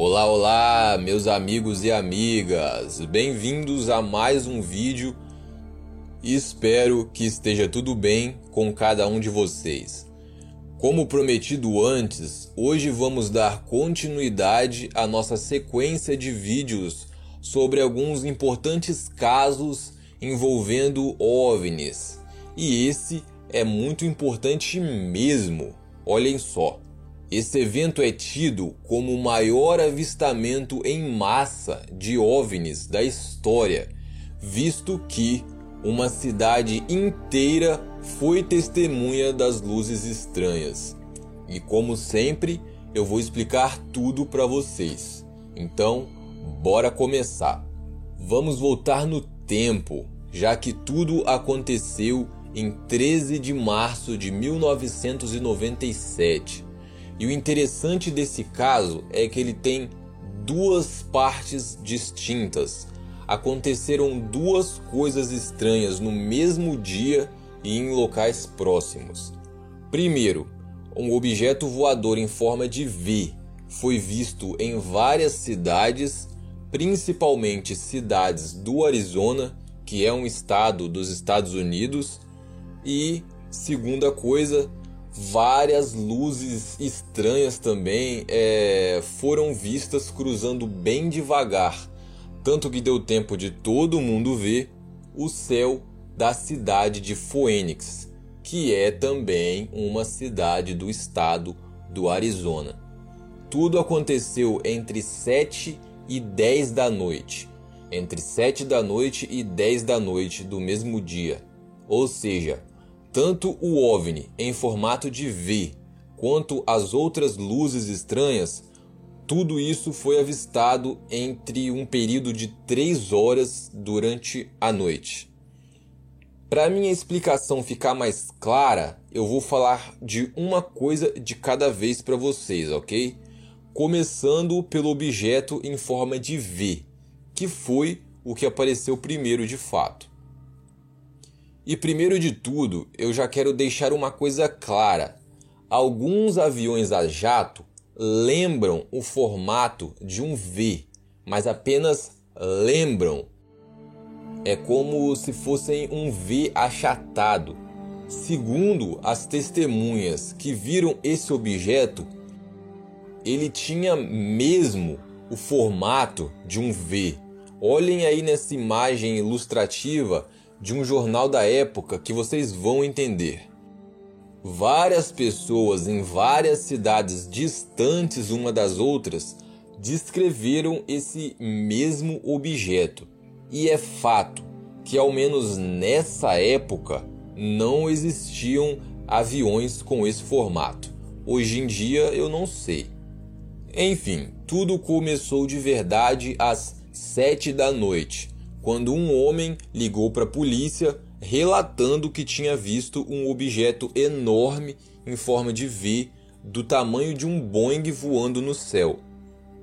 Olá, olá, meus amigos e amigas. Bem-vindos a mais um vídeo. Espero que esteja tudo bem com cada um de vocês. Como prometido antes, hoje vamos dar continuidade à nossa sequência de vídeos sobre alguns importantes casos envolvendo OVNIs. E esse é muito importante mesmo. Olhem só. Esse evento é tido como o maior avistamento em massa de OVNIs da história, visto que uma cidade inteira foi testemunha das luzes estranhas. E como sempre, eu vou explicar tudo para vocês. Então, bora começar. Vamos voltar no tempo, já que tudo aconteceu em 13 de março de 1997 e o interessante desse caso é que ele tem duas partes distintas. Aconteceram duas coisas estranhas no mesmo dia e em locais próximos. Primeiro, um objeto voador em forma de V foi visto em várias cidades, principalmente cidades do Arizona, que é um estado dos Estados Unidos, e segunda coisa, várias luzes estranhas também é, foram vistas cruzando bem devagar, tanto que deu tempo de todo mundo ver o céu da cidade de Phoenix, que é também uma cidade do estado do Arizona. Tudo aconteceu entre 7 e 10 da noite, entre 7 da noite e 10 da noite do mesmo dia, ou seja, tanto o OVNI em formato de V quanto as outras luzes estranhas, tudo isso foi avistado entre um período de 3 horas durante a noite. Para minha explicação ficar mais clara, eu vou falar de uma coisa de cada vez para vocês, ok? Começando pelo objeto em forma de V, que foi o que apareceu primeiro de fato. E primeiro de tudo, eu já quero deixar uma coisa clara. Alguns aviões a jato lembram o formato de um V, mas apenas lembram. É como se fossem um V achatado. Segundo as testemunhas que viram esse objeto, ele tinha mesmo o formato de um V. Olhem aí nessa imagem ilustrativa de um jornal da época que vocês vão entender. Várias pessoas em várias cidades distantes uma das outras descreveram esse mesmo objeto. E é fato que, ao menos nessa época, não existiam aviões com esse formato. Hoje em dia eu não sei. Enfim, tudo começou de verdade às sete da noite quando um homem ligou para a polícia relatando que tinha visto um objeto enorme em forma de V do tamanho de um Boeing voando no céu.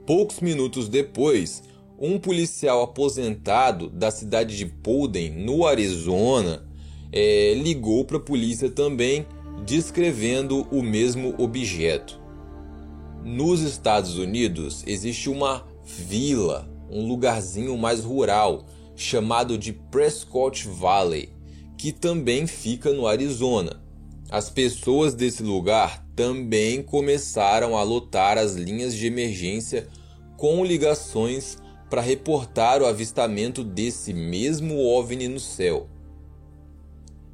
Poucos minutos depois, um policial aposentado da cidade de Polden, no Arizona, é, ligou para a polícia também, descrevendo o mesmo objeto. Nos Estados Unidos existe uma vila, um lugarzinho mais rural, chamado de Prescott Valley, que também fica no Arizona. As pessoas desse lugar também começaram a lotar as linhas de emergência com ligações para reportar o avistamento desse mesmo OVNI no céu.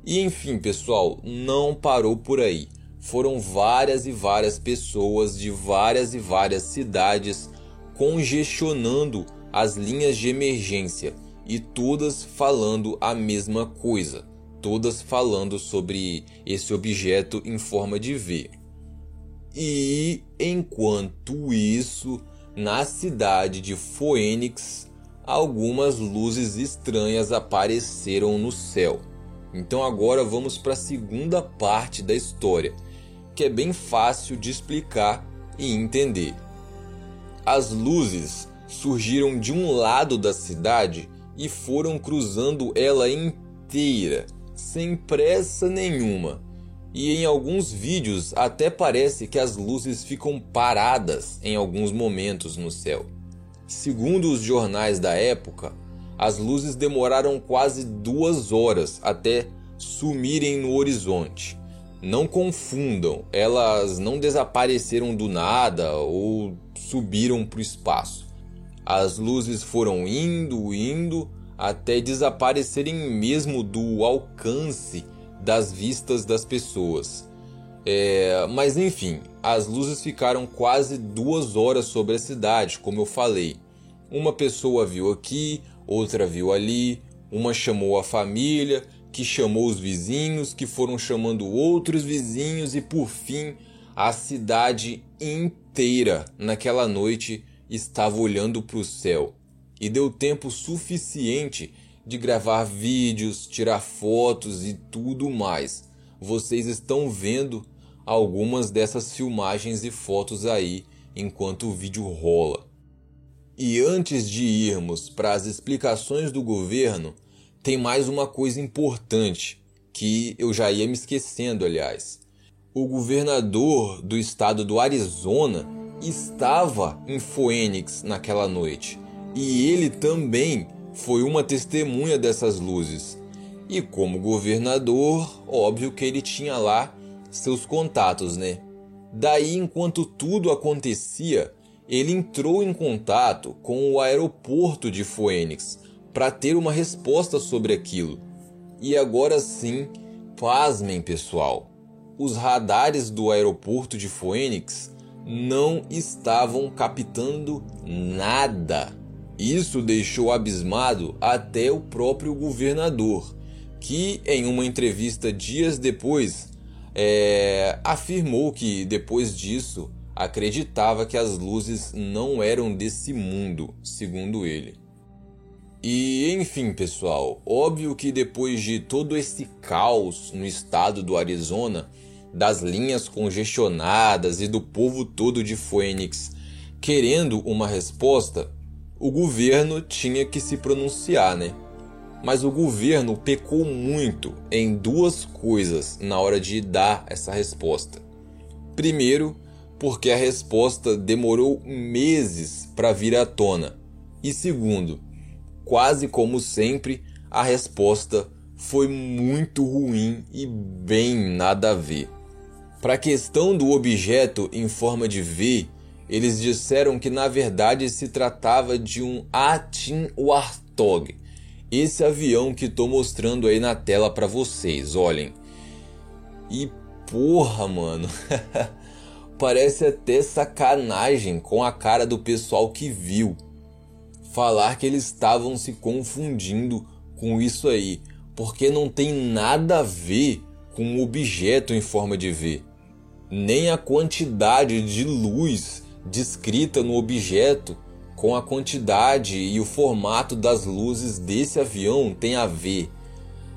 E enfim, pessoal, não parou por aí. Foram várias e várias pessoas de várias e várias cidades congestionando as linhas de emergência e todas falando a mesma coisa, todas falando sobre esse objeto em forma de V. E enquanto isso, na cidade de Phoenix, algumas luzes estranhas apareceram no céu. Então agora vamos para a segunda parte da história, que é bem fácil de explicar e entender. As luzes surgiram de um lado da cidade e foram cruzando ela inteira, sem pressa nenhuma. e em alguns vídeos até parece que as luzes ficam paradas em alguns momentos no céu. Segundo os jornais da época, as luzes demoraram quase duas horas até sumirem no horizonte. Não confundam, elas não desapareceram do nada ou subiram para o espaço. As luzes foram indo, indo, até desaparecerem mesmo do alcance das vistas das pessoas. É, mas enfim, as luzes ficaram quase duas horas sobre a cidade, como eu falei. Uma pessoa viu aqui, outra viu ali, uma chamou a família, que chamou os vizinhos, que foram chamando outros vizinhos e por fim a cidade inteira naquela noite estava olhando para o céu. E deu tempo suficiente de gravar vídeos, tirar fotos e tudo mais. Vocês estão vendo algumas dessas filmagens e fotos aí enquanto o vídeo rola. E antes de irmos para as explicações do governo, tem mais uma coisa importante que eu já ia me esquecendo, aliás. O governador do estado do Arizona estava em Phoenix naquela noite e ele também foi uma testemunha dessas luzes. E como governador, óbvio que ele tinha lá seus contatos, né? Daí, enquanto tudo acontecia, ele entrou em contato com o aeroporto de Phoenix para ter uma resposta sobre aquilo. E agora sim, pasmem pessoal, os radares do aeroporto de Phoenix não estavam captando nada. Isso deixou abismado até o próprio governador, que em uma entrevista dias depois é, afirmou que depois disso acreditava que as luzes não eram desse mundo, segundo ele. E enfim, pessoal, óbvio que depois de todo esse caos no estado do Arizona, das linhas congestionadas e do povo todo de Phoenix querendo uma resposta, o governo tinha que se pronunciar, né? Mas o governo pecou muito em duas coisas na hora de dar essa resposta. Primeiro, porque a resposta demorou meses para vir à tona. E segundo, quase como sempre, a resposta foi muito ruim e bem nada a ver. Para a questão do objeto em forma de V, eles disseram que na verdade se tratava de um Atin Warthog. Esse avião que estou mostrando aí na tela para vocês, olhem. E porra, mano. Parece até sacanagem com a cara do pessoal que viu. Falar que eles estavam se confundindo com isso aí, porque não tem nada a ver com um objeto em forma de V. Nem a quantidade de luz descrita no objeto com a quantidade e o formato das luzes desse avião tem a ver.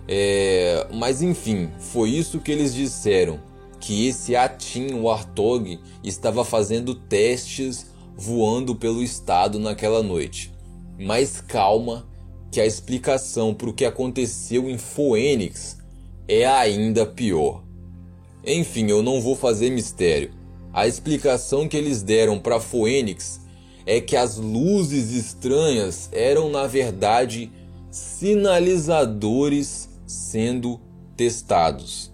É, mas enfim, foi isso que eles disseram: que esse Atin Warthog estava fazendo testes voando pelo estado naquela noite. Mas calma, que a explicação para o que aconteceu em Phoenix é ainda pior. Enfim, eu não vou fazer mistério. A explicação que eles deram para Phoenix é que as luzes estranhas eram na verdade sinalizadores sendo testados.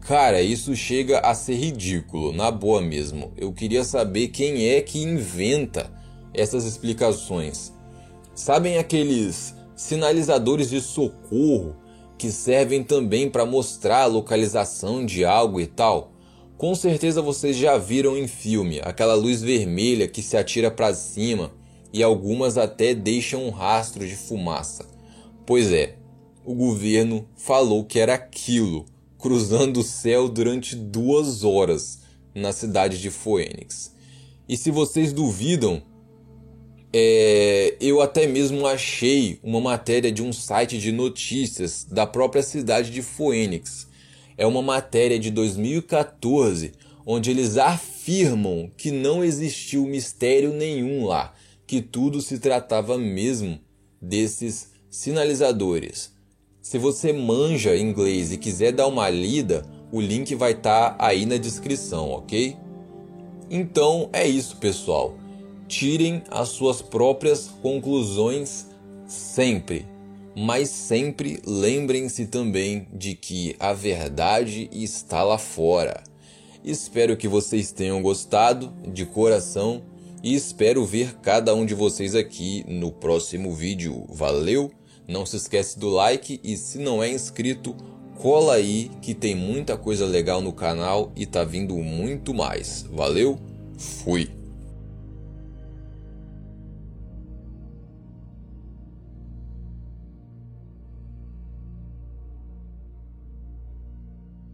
Cara, isso chega a ser ridículo, na boa mesmo. Eu queria saber quem é que inventa essas explicações. Sabem aqueles sinalizadores de socorro que servem também para mostrar a localização de algo e tal? Com certeza vocês já viram em filme aquela luz vermelha que se atira para cima e algumas até deixam um rastro de fumaça. Pois é, o governo falou que era aquilo cruzando o céu durante duas horas na cidade de Phoenix. E se vocês duvidam, é, eu até mesmo achei uma matéria de um site de notícias da própria cidade de Phoenix é uma matéria de 2014 onde eles afirmam que não existiu mistério nenhum lá, que tudo se tratava mesmo desses sinalizadores. Se você manja inglês e quiser dar uma lida, o link vai estar tá aí na descrição, ok? Então é isso, pessoal. Tirem as suas próprias conclusões sempre, mas sempre lembrem-se também de que a verdade está lá fora. Espero que vocês tenham gostado de coração e espero ver cada um de vocês aqui no próximo vídeo. Valeu! Não se esquece do like e se não é inscrito, cola aí que tem muita coisa legal no canal e tá vindo muito mais. Valeu? Fui!